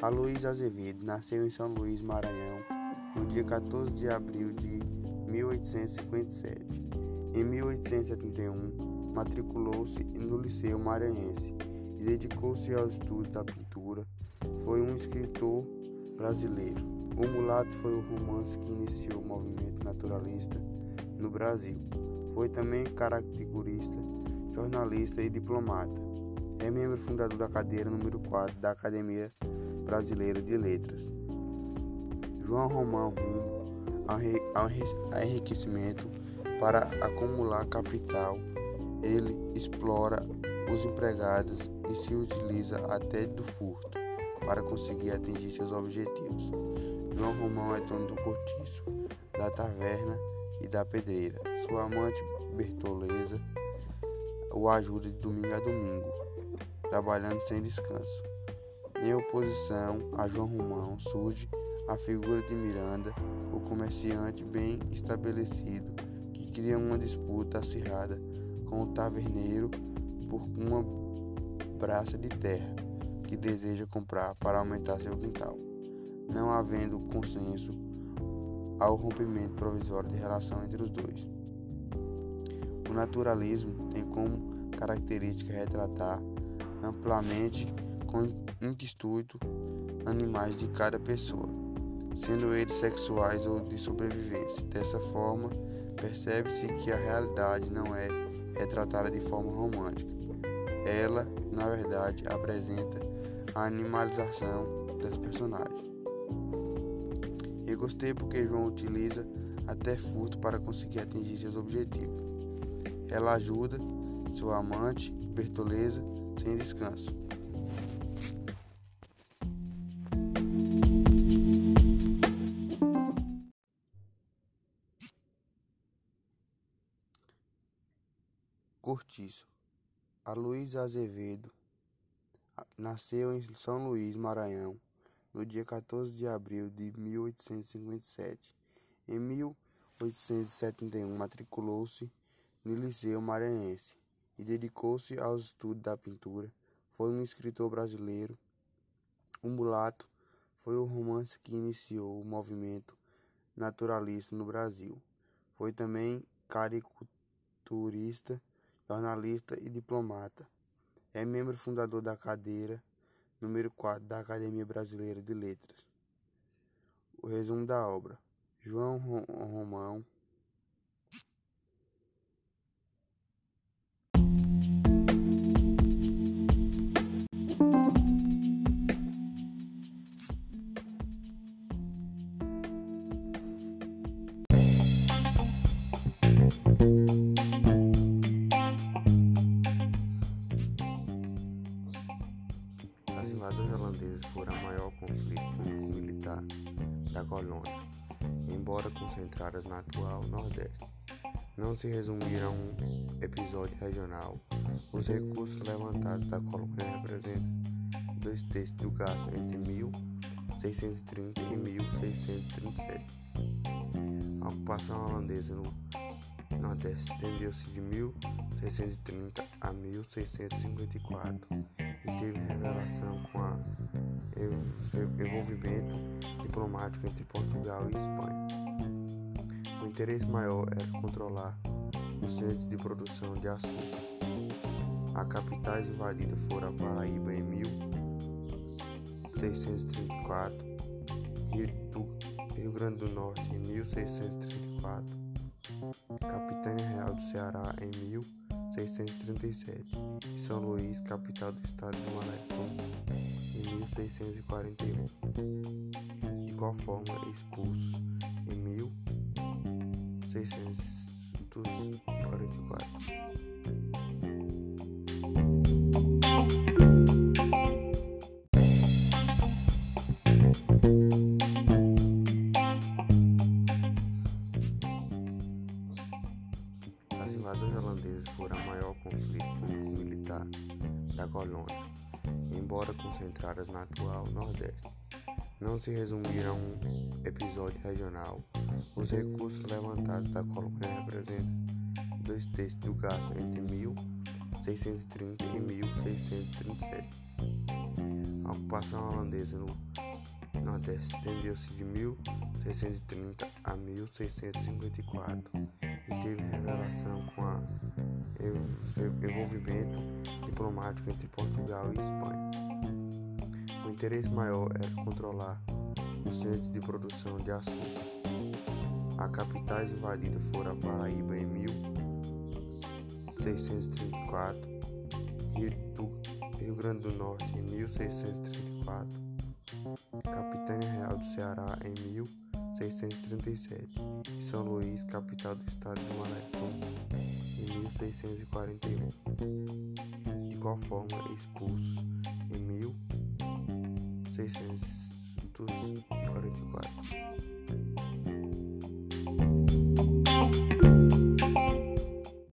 Aloysio Azevedo nasceu em São Luís, Maranhão, no dia 14 de abril de 1857. Em 1871, matriculou-se no Liceu Maranhense e dedicou-se aos estudos da pintura. Foi um escritor brasileiro. O Mulato foi o romance que iniciou o movimento naturalista no Brasil. Foi também caricaturista, jornalista e diplomata. É membro fundador da cadeira número 4 da Academia Brasileira de Letras. João Romão rumo ao enriquecimento para acumular capital. Ele explora os empregados e se utiliza até do furto para conseguir atingir seus objetivos. João Romão é dono do cortiço, da taverna e da pedreira. Sua amante Bertoleza o ajuda de domingo a domingo, trabalhando sem descanso. Em oposição a João Romão surge a figura de Miranda, o comerciante bem estabelecido que cria uma disputa acirrada com o taverneiro por uma braça de terra que deseja comprar para aumentar seu quintal. Não havendo consenso, ao rompimento provisório de relação entre os dois. O naturalismo tem como característica retratar amplamente com intuito animais de cada pessoa, sendo eles sexuais ou de sobrevivência. Dessa forma, percebe-se que a realidade não é retratada de forma romântica. Ela, na verdade, apresenta a animalização das personagens. Eu gostei porque João utiliza até furto para conseguir atingir seus objetivos. Ela ajuda seu amante, Bertoleza, sem descanso. Cortiço. A Luísa Azevedo nasceu em São Luís, Maranhão, no dia 14 de abril de 1857. Em 1871, matriculou-se no Liceu Maranhense e dedicou-se aos estudos da pintura. Foi um escritor brasileiro. O Mulato foi o romance que iniciou o movimento naturalista no Brasil. Foi também caricaturista jornalista e diplomata. É membro fundador da cadeira número 4 da Academia Brasileira de Letras. O resumo da obra: João Romão da colônia, embora concentradas na atual Nordeste. Não se resumiram a um episódio regional. Os recursos levantados da colônia representam dois terços do gasto entre 1630 e 1637. A ocupação holandesa no Nordeste estendeu-se de 1630 a 1654 e teve revelação com o envolvimento diplomático entre Portugal e Espanha. O interesse maior era controlar os centros de produção de açúcar. As capitais invadidas foram a Paraíba em 1634, Rio, Grande do Norte em 1634, Capitânia Real do Ceará em 1634. 1637 e São Luís, capital do estado do Maranhão, 1641. De qual forma expulsos em 1644. invasões holandesas foram o maior conflito militar da colônia, embora concentradas na atual Nordeste. Não se resumiram a um episódio regional. Os recursos levantados da colônia representam dois terços do gasto entre 1630 e 1637. A ocupação holandesa no Nordeste estendeu-se de 1630 a 1654 e teve revelação com o envolvimento diplomático entre Portugal e Espanha. O interesse maior era controlar os centros de produção de açúcar. A capitais invadidas foram a Paraíba em 1634, Rio, Rio Grande do Norte em 1634, Capitânia Real do Ceará em 1637 e São Luís, capital do estado do Maranhão, em 1641. Igual forma, expulsos em 1644.